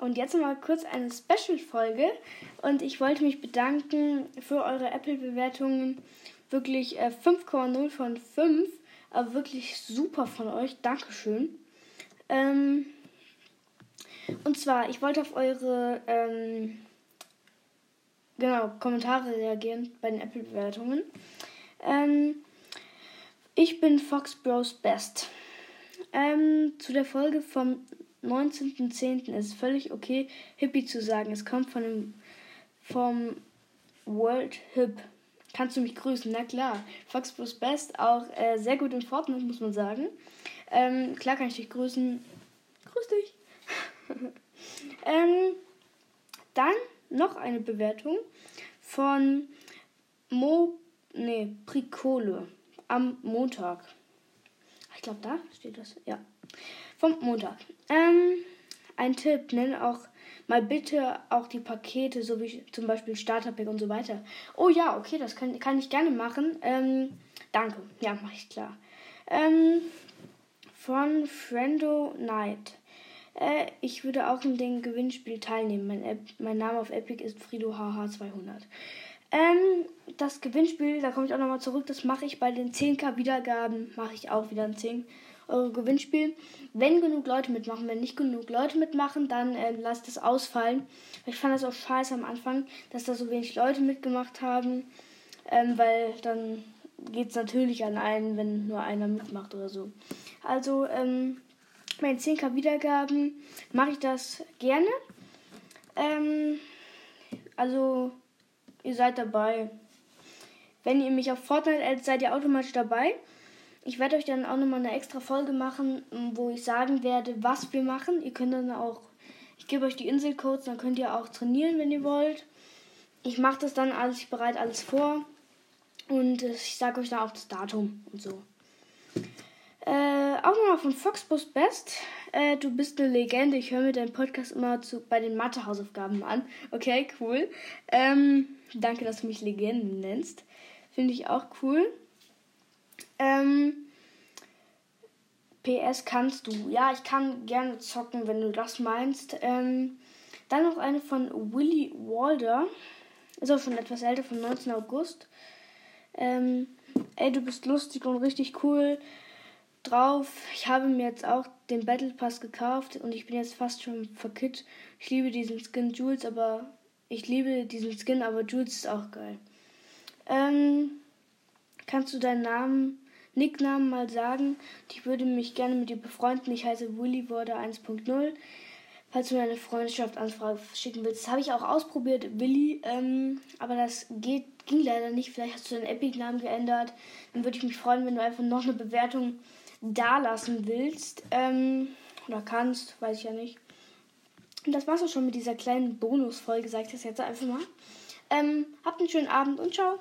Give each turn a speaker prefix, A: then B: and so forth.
A: Und jetzt mal kurz eine Special-Folge. Und ich wollte mich bedanken für eure Apple-Bewertungen. Wirklich äh, 5,0 von 5. Aber wirklich super von euch. Dankeschön. Ähm, und zwar, ich wollte auf eure ähm, genau, Kommentare reagieren bei den Apple-Bewertungen. Ähm, ich bin Fox Bros Best. Ähm, zu der Folge vom 19.10. ist völlig okay, Hippie zu sagen. Es kommt von dem, vom World Hip. Kannst du mich grüßen? Na klar. Fox Bros Best, auch äh, sehr gut in Fortnite, muss man sagen. Ähm, klar kann ich dich grüßen. Grüß dich. ähm, dann noch eine Bewertung von Mo, nee, Pricole am Montag. Ich glaube, da steht das. Ja. Vom Montag. Ähm, ein Tipp, nenne auch mal bitte auch die Pakete, so wie zum Beispiel Starterpack und so weiter. Oh ja, okay, das kann, kann ich gerne machen. Ähm, danke. Ja, mache ich klar. Ähm, von Friendo Knight. Äh, ich würde auch in dem Gewinnspiel teilnehmen. Mein, App, mein Name auf Epic ist FridoHH200. Ähm, das Gewinnspiel, da komme ich auch nochmal zurück, das mache ich bei den 10k Wiedergaben, mache ich auch wieder ein 10 Euro Gewinnspiel. Wenn genug Leute mitmachen, wenn nicht genug Leute mitmachen, dann äh, lasst es ausfallen. Ich fand das auch scheiße am Anfang, dass da so wenig Leute mitgemacht haben, ähm, weil dann geht es natürlich an einen, wenn nur einer mitmacht oder so. Also, ähm, bei den 10k Wiedergaben mache ich das gerne. Ähm, also, ihr seid dabei. Wenn ihr mich auf Fortnite addet, seid ihr automatisch dabei. Ich werde euch dann auch nochmal eine extra Folge machen, wo ich sagen werde, was wir machen. Ihr könnt dann auch, ich gebe euch die Inselcodes, dann könnt ihr auch trainieren, wenn ihr wollt. Ich mache das dann alles, ich bereite alles vor. Und ich sage euch dann auch das Datum und so. Äh, auch nochmal von Foxbus Best. Äh, du bist eine Legende. Ich höre mir deinen Podcast immer zu, bei den Mathe-Hausaufgaben an. Okay, cool. Ähm, danke, dass du mich Legende nennst. Finde ich auch cool. Ähm, PS kannst du. Ja, ich kann gerne zocken, wenn du das meinst. Ähm, dann noch eine von Willy Walder. Ist auch schon etwas älter, vom 19. August. Ähm, ey, du bist lustig und richtig cool drauf. Ich habe mir jetzt auch den Battle Pass gekauft und ich bin jetzt fast schon verkitzt. Ich liebe diesen Skin Jules, aber ich liebe diesen Skin, aber Jules ist auch geil. Ähm, kannst du deinen Namen, Nicknamen mal sagen? Ich würde mich gerne mit dir befreunden. Ich heiße Willy Border 1.0. Falls du mir eine Freundschaftsanfrage schicken willst, das habe ich auch ausprobiert, Willy, ähm, aber das geht, ging leider nicht. Vielleicht hast du deinen Epic-Namen geändert. Dann würde ich mich freuen, wenn du einfach noch eine Bewertung da lassen willst. Ähm, oder kannst, weiß ich ja nicht. Und das war's auch schon mit dieser kleinen Bonusfolge, sag ich das jetzt einfach mal. Ähm, habt einen schönen Abend und ciao.